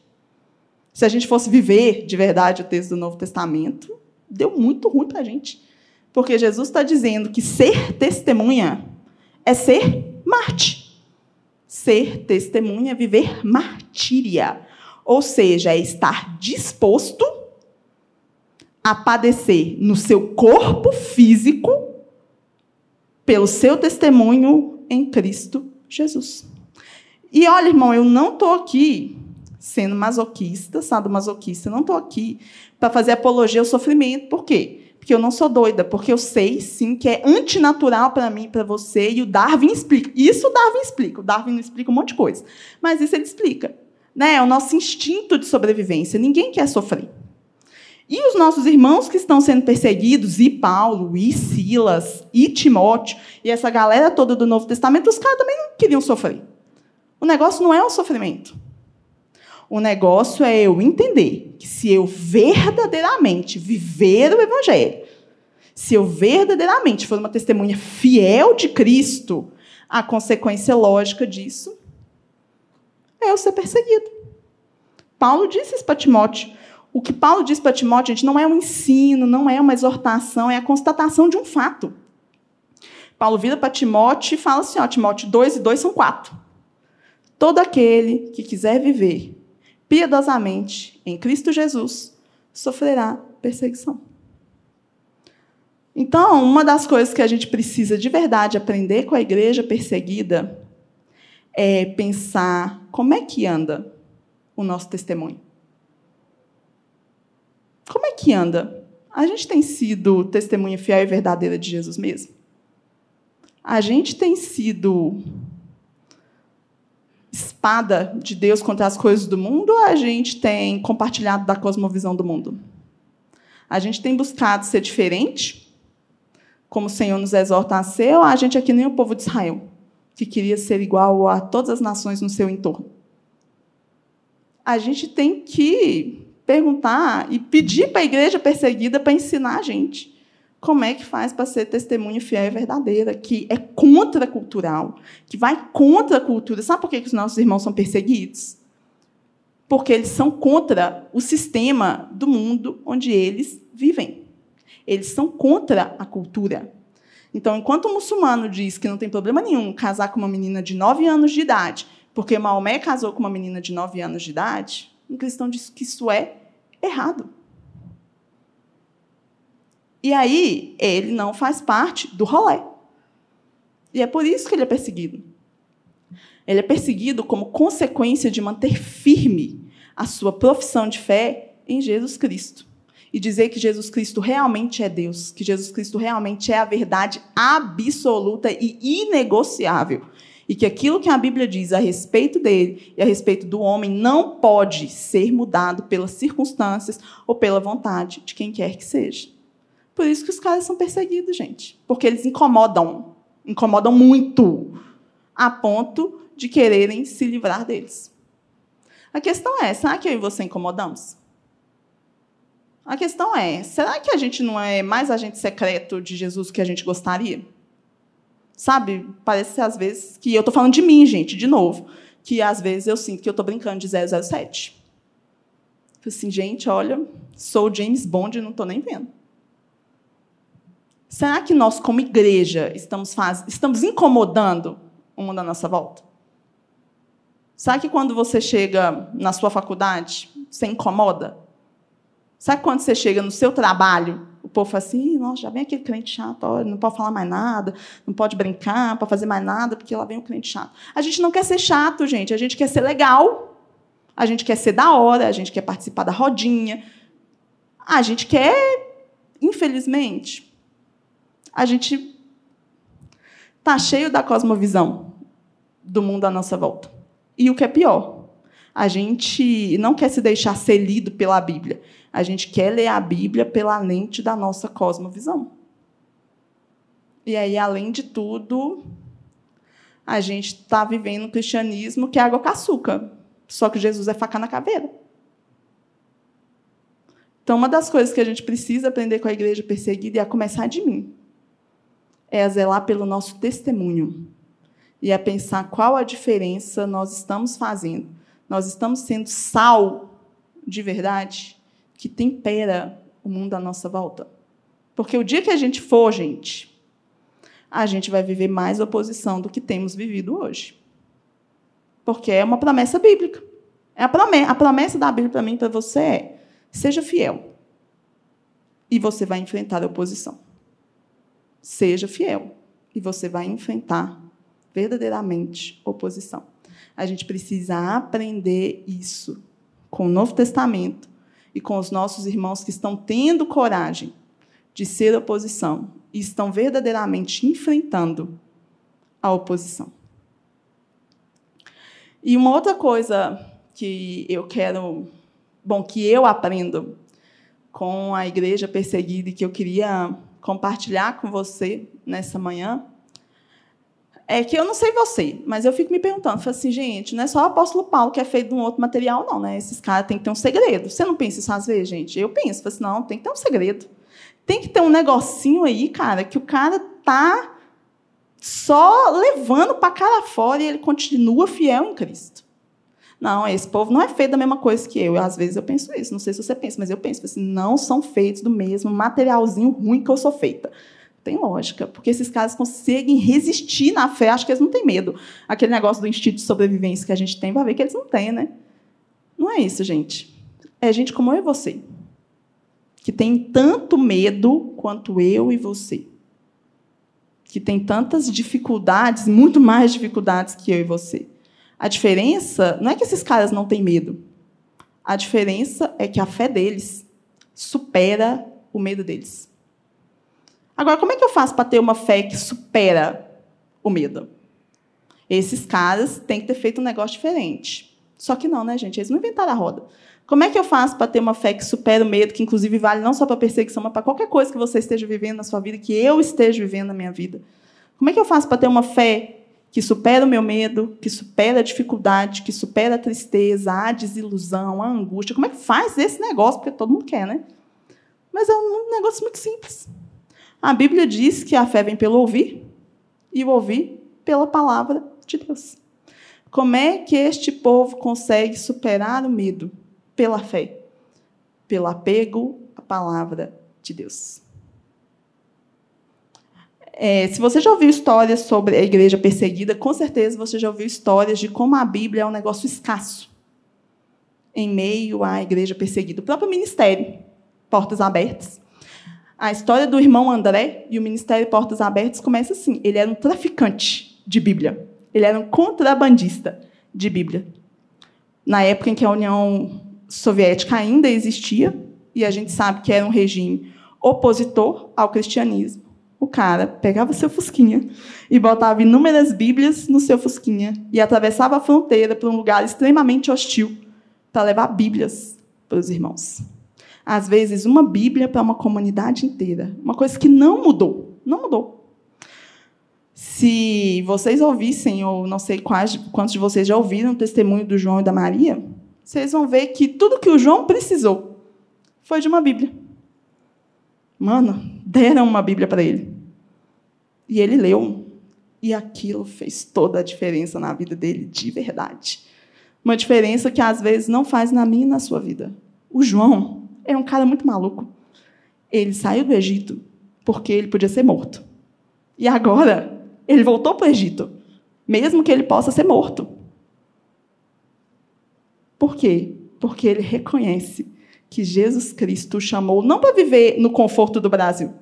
Se a gente fosse viver de verdade o texto do Novo Testamento, deu muito ruim para a gente. Porque Jesus está dizendo que ser testemunha é ser Marte. Ser testemunha é viver martíria. Ou seja, é estar disposto a padecer no seu corpo físico pelo seu testemunho em Cristo Jesus. E olha, irmão, eu não estou aqui sendo masoquista, sadomasoquista, não estou aqui para fazer apologia ao sofrimento. Por quê? Porque eu não sou doida, porque eu sei, sim, que é antinatural para mim, para você, e o Darwin explica. Isso o Darwin explica. O Darwin não explica um monte de coisa, mas isso ele explica. Né? É o nosso instinto de sobrevivência. Ninguém quer sofrer. E os nossos irmãos que estão sendo perseguidos, e Paulo, e Silas, e Timóteo, e essa galera toda do Novo Testamento, os caras também não queriam sofrer. O negócio não é o sofrimento. O negócio é eu entender que se eu verdadeiramente viver o Evangelho, se eu verdadeiramente for uma testemunha fiel de Cristo, a consequência lógica disso é eu ser perseguido. Paulo disse isso para Timóteo. O que Paulo diz para Timóteo, gente, não é um ensino, não é uma exortação, é a constatação de um fato. Paulo vira para Timóteo e fala assim: ó, Timóteo, dois e dois são quatro. Todo aquele que quiser viver piedosamente em Cristo Jesus sofrerá perseguição. Então, uma das coisas que a gente precisa de verdade aprender com a igreja perseguida é pensar como é que anda o nosso testemunho. Como é que anda? A gente tem sido testemunha fiel e verdadeira de Jesus mesmo? A gente tem sido espada de Deus contra as coisas do mundo ou a gente tem compartilhado da cosmovisão do mundo? A gente tem buscado ser diferente, como o Senhor nos exorta a ser, ou a gente é nem o povo de Israel, que queria ser igual a todas as nações no seu entorno? A gente tem que perguntar e pedir para a igreja perseguida para ensinar a gente como é que faz para ser testemunha fiel e verdadeira, que é contracultural, que vai contra a cultura. Sabe por que os nossos irmãos são perseguidos? Porque eles são contra o sistema do mundo onde eles vivem. Eles são contra a cultura. Então, enquanto o muçulmano diz que não tem problema nenhum casar com uma menina de 9 anos de idade, porque Maomé casou com uma menina de 9 anos de idade, um cristão diz que isso é errado. E aí, ele não faz parte do rolê. E é por isso que ele é perseguido. Ele é perseguido como consequência de manter firme a sua profissão de fé em Jesus Cristo. E dizer que Jesus Cristo realmente é Deus, que Jesus Cristo realmente é a verdade absoluta e inegociável. E que aquilo que a Bíblia diz a respeito dele e a respeito do homem não pode ser mudado pelas circunstâncias ou pela vontade de quem quer que seja. Por isso que os caras são perseguidos, gente. Porque eles incomodam. Incomodam muito. A ponto de quererem se livrar deles. A questão é: será que eu e você incomodamos? A questão é: será que a gente não é mais agente secreto de Jesus que a gente gostaria? Sabe? Parece às vezes que eu estou falando de mim, gente, de novo. Que às vezes eu sinto que eu estou brincando de 007. Assim, gente, olha, sou James Bond e não estou nem vendo. Será que nós, como igreja, estamos, faz... estamos incomodando o mundo à nossa volta? Será que quando você chega na sua faculdade, você incomoda? Que quando você chega no seu trabalho, o povo fala assim, nossa, já vem aquele crente chato, não pode falar mais nada, não pode brincar, não pode fazer mais nada, porque lá vem o crente chato. A gente não quer ser chato, gente, a gente quer ser legal, a gente quer ser da hora, a gente quer participar da rodinha, a gente quer, infelizmente, a gente está cheio da cosmovisão do mundo à nossa volta. E o que é pior, a gente não quer se deixar ser lido pela Bíblia. A gente quer ler a Bíblia pela lente da nossa cosmovisão. E aí, além de tudo, a gente está vivendo um cristianismo que é água com açúcar. Só que Jesus é faca na caveira. Então, uma das coisas que a gente precisa aprender com a igreja perseguida é a começar de mim é a zelar pelo nosso testemunho e a pensar qual a diferença nós estamos fazendo. Nós estamos sendo sal de verdade que tempera o mundo à nossa volta. Porque o dia que a gente for, gente, a gente vai viver mais oposição do que temos vivido hoje. Porque é uma promessa bíblica. É a promessa, a promessa da Bíblia para mim, para você é: seja fiel. E você vai enfrentar a oposição. Seja fiel e você vai enfrentar verdadeiramente oposição. A gente precisa aprender isso com o Novo Testamento e com os nossos irmãos que estão tendo coragem de ser oposição e estão verdadeiramente enfrentando a oposição. E uma outra coisa que eu quero, bom, que eu aprendo com a igreja perseguida e que eu queria compartilhar com você nessa manhã é que eu não sei você, mas eu fico me perguntando, falo assim, gente, não é só o apóstolo Paulo que é feito de um outro material, não, né? Esses caras têm que ter um segredo. Você não pensa isso às vezes, gente? Eu penso, falo assim, não, tem que ter um segredo. Tem que ter um negocinho aí, cara, que o cara tá só levando para cara fora e ele continua fiel em Cristo. Não, esse povo não é feito da mesma coisa que eu. Às vezes eu penso isso. Não sei se você pensa, mas eu penso assim, não são feitos do mesmo materialzinho ruim que eu sou feita. Tem lógica, porque esses caras conseguem resistir na fé, acho que eles não têm medo. Aquele negócio do instinto de sobrevivência que a gente tem, vai ver que eles não têm, né? Não é isso, gente. É gente como eu e você, que tem tanto medo quanto eu e você. Que tem tantas dificuldades, muito mais dificuldades que eu e você. A diferença não é que esses caras não têm medo. A diferença é que a fé deles supera o medo deles. Agora, como é que eu faço para ter uma fé que supera o medo. Esses caras têm que ter feito um negócio diferente. Só que não, né, gente? Eles não inventaram a roda. Como é que eu faço para ter uma fé que supera o medo, que inclusive vale não só para perseguição, mas para qualquer coisa que você esteja vivendo na sua vida, que eu esteja vivendo na minha vida? Como é que eu faço para ter uma fé que supera o meu medo, que supera a dificuldade, que supera a tristeza, a desilusão, a angústia? Como é que faz esse negócio? Porque todo mundo quer, né? Mas é um negócio muito simples. A Bíblia diz que a fé vem pelo ouvir e o ouvir pela palavra de Deus. Como é que este povo consegue superar o medo? Pela fé, pelo apego à palavra de Deus. É, se você já ouviu histórias sobre a igreja perseguida, com certeza você já ouviu histórias de como a Bíblia é um negócio escasso em meio à igreja perseguida. O próprio ministério, Portas Abertas. A história do irmão André e o ministério Portas Abertas começa assim: ele era um traficante de Bíblia. Ele era um contrabandista de Bíblia. Na época em que a União Soviética ainda existia, e a gente sabe que era um regime opositor ao cristianismo, o cara pegava seu fusquinha e botava inúmeras Bíblias no seu fusquinha e atravessava a fronteira para um lugar extremamente hostil para levar Bíblias para os irmãos. Às vezes, uma Bíblia para uma comunidade inteira. Uma coisa que não mudou. Não mudou. Se vocês ouvissem, ou não sei quais, quantos de vocês já ouviram o testemunho do João e da Maria, vocês vão ver que tudo que o João precisou foi de uma Bíblia. Mano, deram uma Bíblia para ele. E ele leu. E aquilo fez toda a diferença na vida dele, de verdade. Uma diferença que às vezes não faz na minha e na sua vida. O João é um cara muito maluco. Ele saiu do Egito porque ele podia ser morto. E agora ele voltou para o Egito, mesmo que ele possa ser morto. Por quê? Porque ele reconhece que Jesus Cristo o chamou não para viver no conforto do Brasil,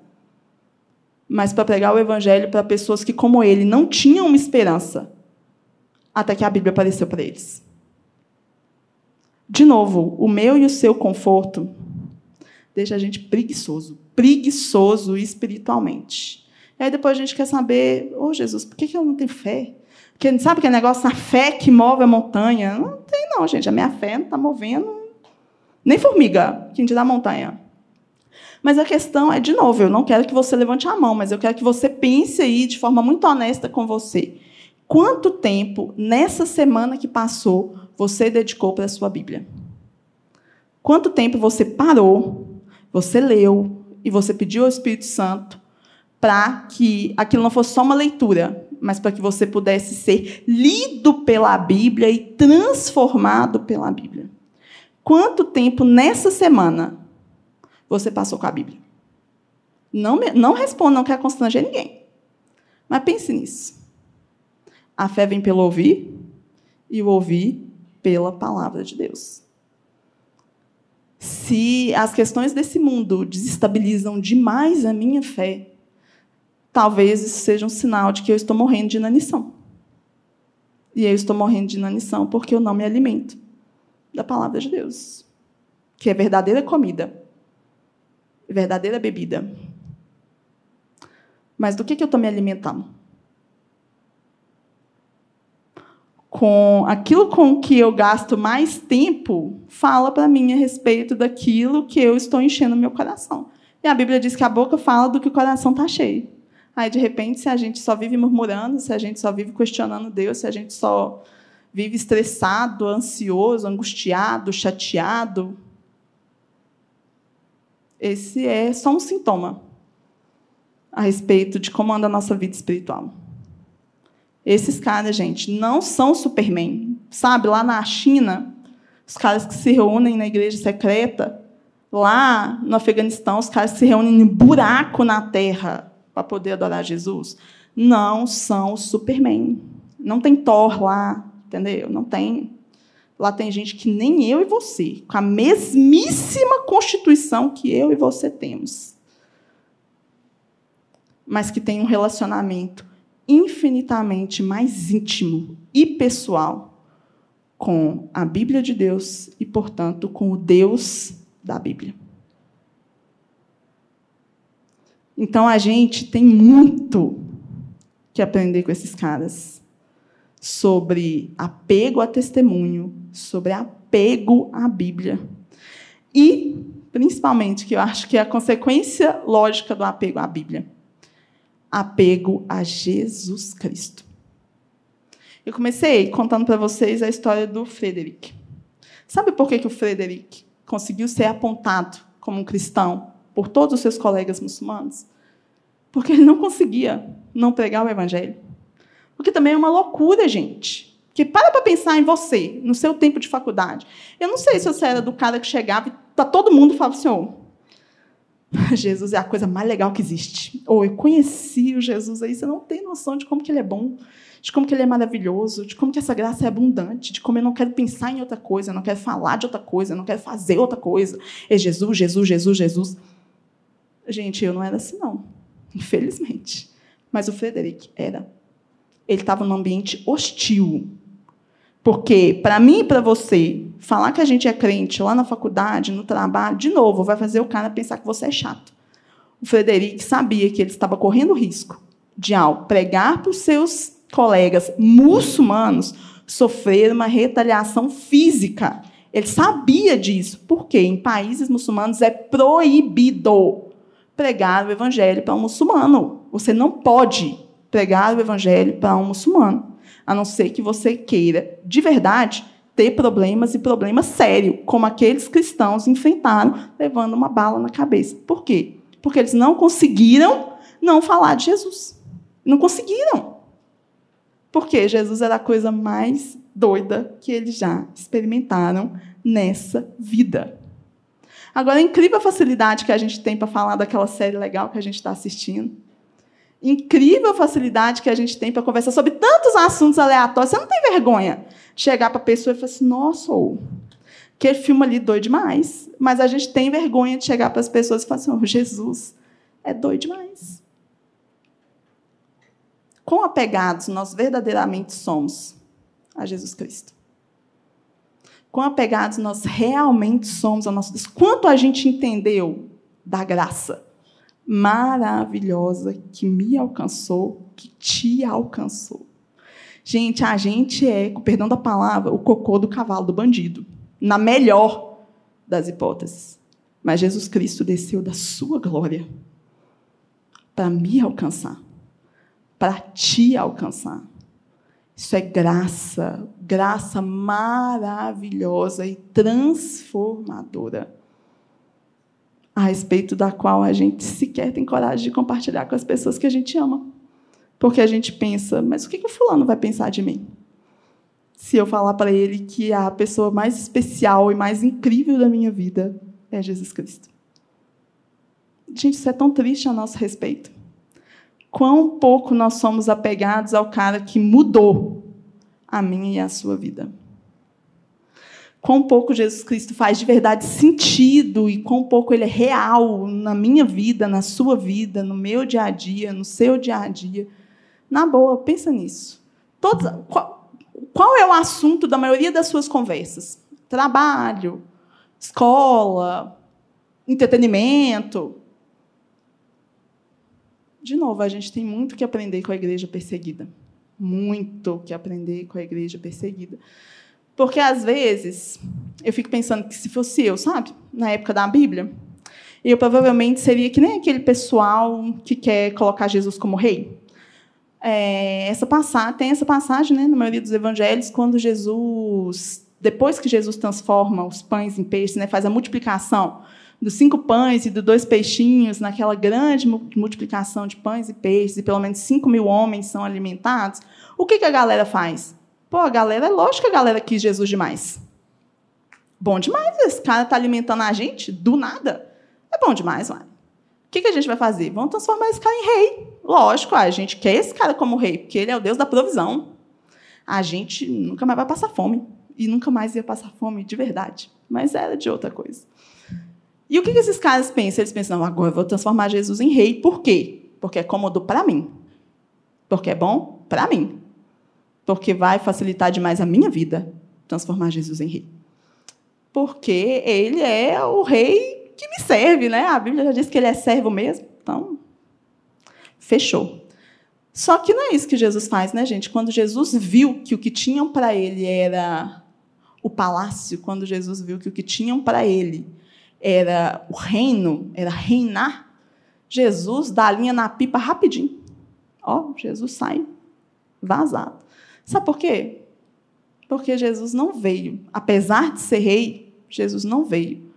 mas para pregar o evangelho para pessoas que, como ele, não tinham uma esperança, até que a Bíblia apareceu para eles. De novo, o meu e o seu conforto deixa a gente preguiçoso, preguiçoso espiritualmente. E aí depois a gente quer saber, ô oh, Jesus, por que, eu não tenho fé? Porque sabe aquele negócio, a fé que move a montanha? Não tem, não, gente. A minha fé não está movendo nem formiga que da montanha. Mas a questão é, de novo, eu não quero que você levante a mão, mas eu quero que você pense aí de forma muito honesta com você. Quanto tempo, nessa semana que passou, você dedicou para a sua Bíblia? Quanto tempo você parou, você leu e você pediu ao Espírito Santo para que aquilo não fosse só uma leitura, mas para que você pudesse ser lido pela Bíblia e transformado pela Bíblia. Quanto tempo nessa semana você passou com a Bíblia? Não, não responda, não quer constranger ninguém. Mas pense nisso. A fé vem pelo ouvir e o ouvir pela palavra de Deus. Se as questões desse mundo desestabilizam demais a minha fé, talvez isso seja um sinal de que eu estou morrendo de inanição. E eu estou morrendo de inanição porque eu não me alimento da palavra de Deus, que é verdadeira comida, verdadeira bebida. Mas do que, que eu estou me alimentando? Com aquilo com que eu gasto mais tempo, fala para mim a respeito daquilo que eu estou enchendo meu coração. E a Bíblia diz que a boca fala do que o coração está cheio. Aí, de repente, se a gente só vive murmurando, se a gente só vive questionando Deus, se a gente só vive estressado, ansioso, angustiado, chateado, esse é só um sintoma a respeito de como anda a nossa vida espiritual. Esses caras, gente, não são Superman. Sabe, lá na China, os caras que se reúnem na igreja secreta, lá no Afeganistão, os caras se reúnem em buraco na terra para poder adorar Jesus, não são Superman. Não tem Thor lá, entendeu? Não tem. Lá tem gente que nem eu e você, com a mesmíssima constituição que eu e você temos, mas que tem um relacionamento infinitamente mais íntimo e pessoal com a Bíblia de Deus e, portanto, com o Deus da Bíblia. Então a gente tem muito que aprender com esses caras sobre apego a testemunho, sobre apego à Bíblia. E, principalmente, que eu acho que é a consequência lógica do apego à Bíblia apego a Jesus Cristo. Eu comecei contando para vocês a história do Frederick. Sabe por que, que o Frederick conseguiu ser apontado como um cristão por todos os seus colegas muçulmanos? Porque ele não conseguia não pregar o evangelho. Porque também é uma loucura, gente. Porque para para pensar em você, no seu tempo de faculdade. Eu não sei se você era do cara que chegava e tá todo mundo falava assim, oh, Jesus é a coisa mais legal que existe. Ou eu conheci o Jesus aí, você não tem noção de como que ele é bom, de como que ele é maravilhoso, de como que essa graça é abundante, de como eu não quero pensar em outra coisa, não quero falar de outra coisa, não quero fazer outra coisa. É Jesus, Jesus, Jesus, Jesus. Gente, eu não era assim, não. Infelizmente. Mas o Frederic era. Ele estava num ambiente hostil. Porque, para mim e para você, falar que a gente é crente lá na faculdade, no trabalho, de novo, vai fazer o cara pensar que você é chato. O Frederico sabia que ele estava correndo risco de, ao pregar para os seus colegas muçulmanos, sofrer uma retaliação física. Ele sabia disso, porque em países muçulmanos é proibido pregar o evangelho para um muçulmano. Você não pode pregar o evangelho para um muçulmano a não ser que você queira, de verdade, ter problemas e problemas sérios, como aqueles cristãos enfrentaram levando uma bala na cabeça. Por quê? Porque eles não conseguiram não falar de Jesus. Não conseguiram. Porque Jesus era a coisa mais doida que eles já experimentaram nessa vida. Agora, a incrível facilidade que a gente tem para falar daquela série legal que a gente está assistindo incrível facilidade que a gente tem para conversar sobre tantos assuntos aleatórios. Você não tem vergonha de chegar para a pessoa e falar assim: nossa, aquele filme ali doido demais. Mas a gente tem vergonha de chegar para as pessoas e falar assim: oh, Jesus é doido demais. Quão apegados nós verdadeiramente somos a Jesus Cristo? Quão apegados nós realmente somos ao nosso Deus? Quanto a gente entendeu da graça? Maravilhosa que me alcançou, que te alcançou. Gente, a gente é, com perdão da palavra, o cocô do cavalo do bandido, na melhor das hipóteses. Mas Jesus Cristo desceu da sua glória para me alcançar, para te alcançar. Isso é graça, graça maravilhosa e transformadora a respeito da qual a gente sequer tem coragem de compartilhar com as pessoas que a gente ama. Porque a gente pensa, mas o que, o fulano vai pensar de mim? Se eu falar para ele que a pessoa mais especial e mais incrível da minha vida é Jesus Cristo. Gente, isso é tão triste a nosso respeito. Quão pouco nós somos apegados ao cara que mudou a minha e a sua vida quão pouco Jesus Cristo faz de verdade sentido e quão pouco ele é real na minha vida, na sua vida, no meu dia a dia, no seu dia a dia. Na boa, pensa nisso. Todos, qual, qual é o assunto da maioria das suas conversas? Trabalho, escola, entretenimento. De novo, a gente tem muito que aprender com a igreja perseguida. Muito que aprender com a igreja perseguida. Porque, às vezes, eu fico pensando que se fosse eu, sabe, na época da Bíblia, eu provavelmente seria que nem aquele pessoal que quer colocar Jesus como rei. É, essa passagem, tem essa passagem né, na maioria dos evangelhos, quando Jesus, depois que Jesus transforma os pães em peixes, né, faz a multiplicação dos cinco pães e dos dois peixinhos, naquela grande multiplicação de pães e peixes, e pelo menos cinco mil homens são alimentados, o que, que a galera faz? Pô, a galera, é lógico que a galera quis Jesus demais. Bom demais, esse cara está alimentando a gente do nada. É bom demais, uai. O que, que a gente vai fazer? Vamos transformar esse cara em rei. Lógico, a gente quer esse cara como rei, porque ele é o Deus da provisão. A gente nunca mais vai passar fome. E nunca mais ia passar fome de verdade. Mas era de outra coisa. E o que, que esses caras pensam? Eles pensam, não, agora eu vou transformar Jesus em rei. Por quê? Porque é cômodo para mim. Porque é bom para mim porque vai facilitar demais a minha vida transformar Jesus em rei. Porque ele é o rei que me serve, né? A Bíblia já diz que ele é servo mesmo. Então, fechou. Só que não é isso que Jesus faz, né, gente? Quando Jesus viu que o que tinham para ele era o palácio, quando Jesus viu que o que tinham para ele era o reino, era reinar, Jesus dá a linha na pipa rapidinho. Ó, Jesus sai vazado. Sabe por quê? Porque Jesus não veio, apesar de ser rei, Jesus não veio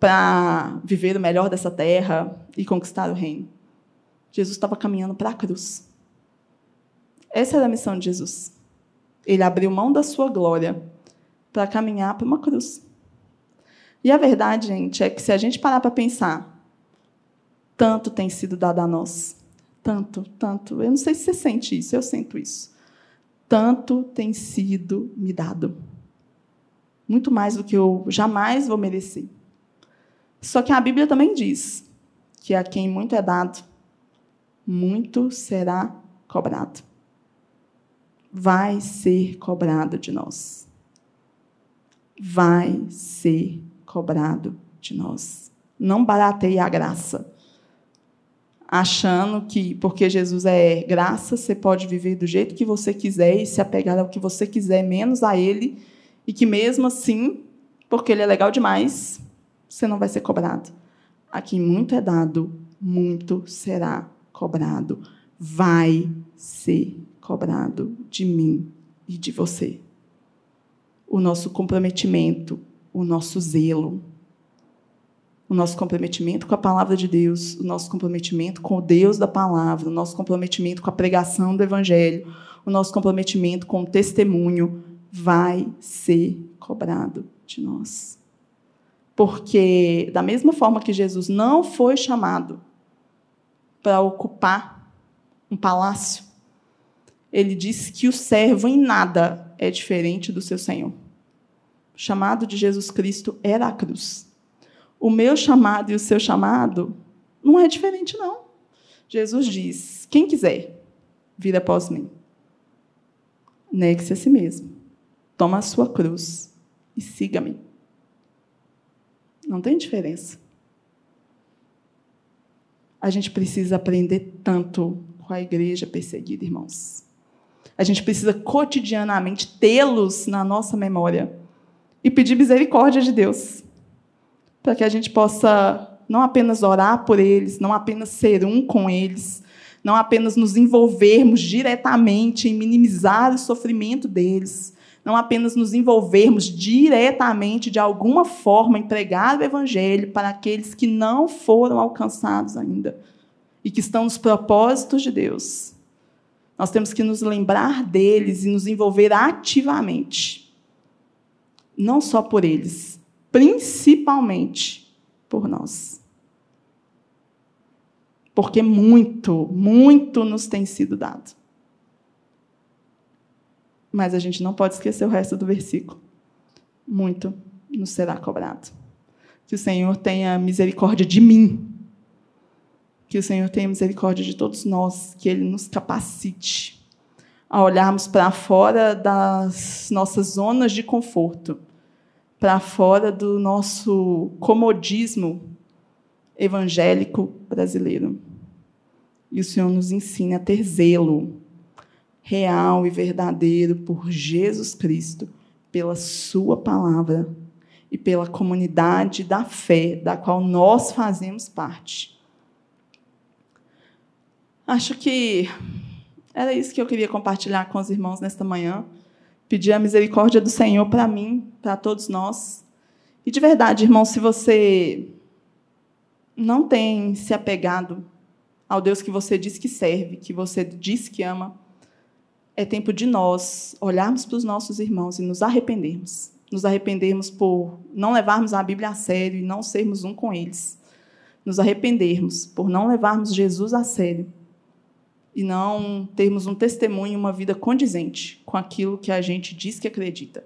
para viver o melhor dessa terra e conquistar o reino. Jesus estava caminhando para a cruz. Essa era a missão de Jesus. Ele abriu mão da sua glória para caminhar para uma cruz. E a verdade, gente, é que se a gente parar para pensar, tanto tem sido dado a nós. Tanto, tanto. Eu não sei se você sente isso, eu sinto isso. Tanto tem sido me dado. Muito mais do que eu jamais vou merecer. Só que a Bíblia também diz que a quem muito é dado, muito será cobrado vai ser cobrado de nós. Vai ser cobrado de nós. Não barateie a graça. Achando que, porque Jesus é graça, você pode viver do jeito que você quiser e se apegar ao que você quiser, menos a Ele, e que mesmo assim, porque Ele é legal demais, você não vai ser cobrado. A quem muito é dado, muito será cobrado. Vai ser cobrado de mim e de você. O nosso comprometimento, o nosso zelo, o nosso comprometimento com a palavra de Deus, o nosso comprometimento com o Deus da palavra, o nosso comprometimento com a pregação do evangelho, o nosso comprometimento com o testemunho vai ser cobrado de nós. Porque, da mesma forma que Jesus não foi chamado para ocupar um palácio, ele diz que o servo em nada é diferente do seu Senhor. O chamado de Jesus Cristo era a cruz. O meu chamado e o seu chamado não é diferente, não. Jesus diz: quem quiser, vir após mim. Negue-se a si mesmo. Toma a sua cruz e siga-me. Não tem diferença. A gente precisa aprender tanto com a igreja perseguida, irmãos. A gente precisa cotidianamente tê-los na nossa memória e pedir misericórdia de Deus, para que a gente possa não apenas orar por eles, não apenas ser um com eles, não apenas nos envolvermos diretamente em minimizar o sofrimento deles, não apenas nos envolvermos diretamente, de alguma forma, em pregar o Evangelho para aqueles que não foram alcançados ainda e que estão nos propósitos de Deus, nós temos que nos lembrar deles e nos envolver ativamente. Não só por eles, principalmente por nós. Porque muito, muito nos tem sido dado. Mas a gente não pode esquecer o resto do versículo. Muito nos será cobrado. Que o Senhor tenha misericórdia de mim, que o Senhor tenha misericórdia de todos nós, que Ele nos capacite a olharmos para fora das nossas zonas de conforto, para fora do nosso comodismo evangélico brasileiro. E o Senhor nos ensina a ter zelo real e verdadeiro por Jesus Cristo, pela Sua palavra e pela comunidade da fé da qual nós fazemos parte. Acho que era isso que eu queria compartilhar com os irmãos nesta manhã. Pedir a misericórdia do Senhor para mim, para todos nós. E de verdade, irmão, se você não tem se apegado ao Deus que você diz que serve, que você diz que ama, é tempo de nós olharmos para os nossos irmãos e nos arrependermos. Nos arrependermos por não levarmos a Bíblia a sério e não sermos um com eles. Nos arrependermos por não levarmos Jesus a sério e não termos um testemunho, uma vida condizente com aquilo que a gente diz que acredita.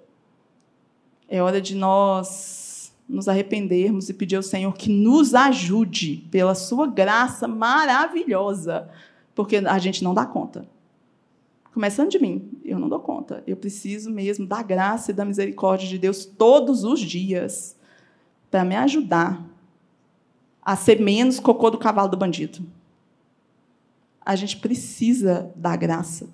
É hora de nós nos arrependermos e pedir ao Senhor que nos ajude pela sua graça maravilhosa, porque a gente não dá conta. Começando de mim, eu não dou conta. Eu preciso mesmo da graça e da misericórdia de Deus todos os dias para me ajudar a ser menos cocô do cavalo do bandido a gente precisa da graça.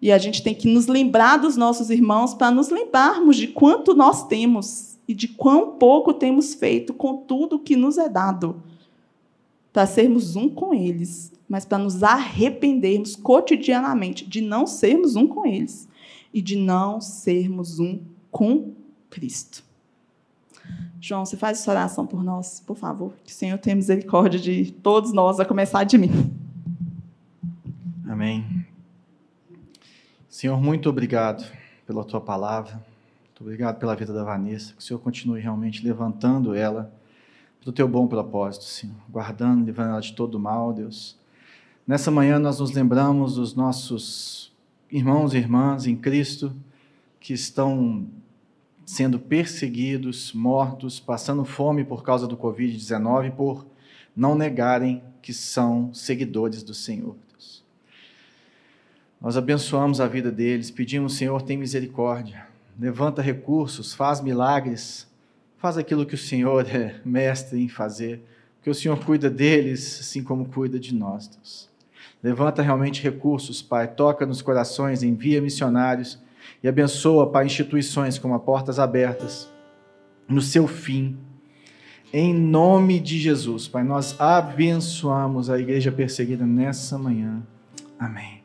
E a gente tem que nos lembrar dos nossos irmãos para nos lembrarmos de quanto nós temos e de quão pouco temos feito com tudo que nos é dado, para sermos um com eles, mas para nos arrependermos cotidianamente de não sermos um com eles e de não sermos um com Cristo. João, você faz essa oração por nós, por favor. Que o Senhor tenha misericórdia de todos nós, a começar de mim. Amém. Senhor, muito obrigado pela tua palavra. Muito obrigado pela vida da Vanessa. Que o Senhor continue realmente levantando ela para o teu bom propósito, Senhor. Guardando, livrando ela de todo mal, Deus. Nessa manhã nós nos lembramos dos nossos irmãos e irmãs em Cristo que estão sendo perseguidos, mortos, passando fome por causa do Covid-19, por não negarem que são seguidores do Senhor. Nós abençoamos a vida deles, pedimos, Senhor, tem misericórdia, levanta recursos, faz milagres, faz aquilo que o Senhor é mestre em fazer, porque o Senhor cuida deles, assim como cuida de nós, Deus. Levanta realmente recursos, Pai, toca nos corações, envia missionários e abençoa, Pai, instituições como a Portas Abertas, no seu fim. Em nome de Jesus, Pai, nós abençoamos a igreja perseguida nessa manhã. Amém.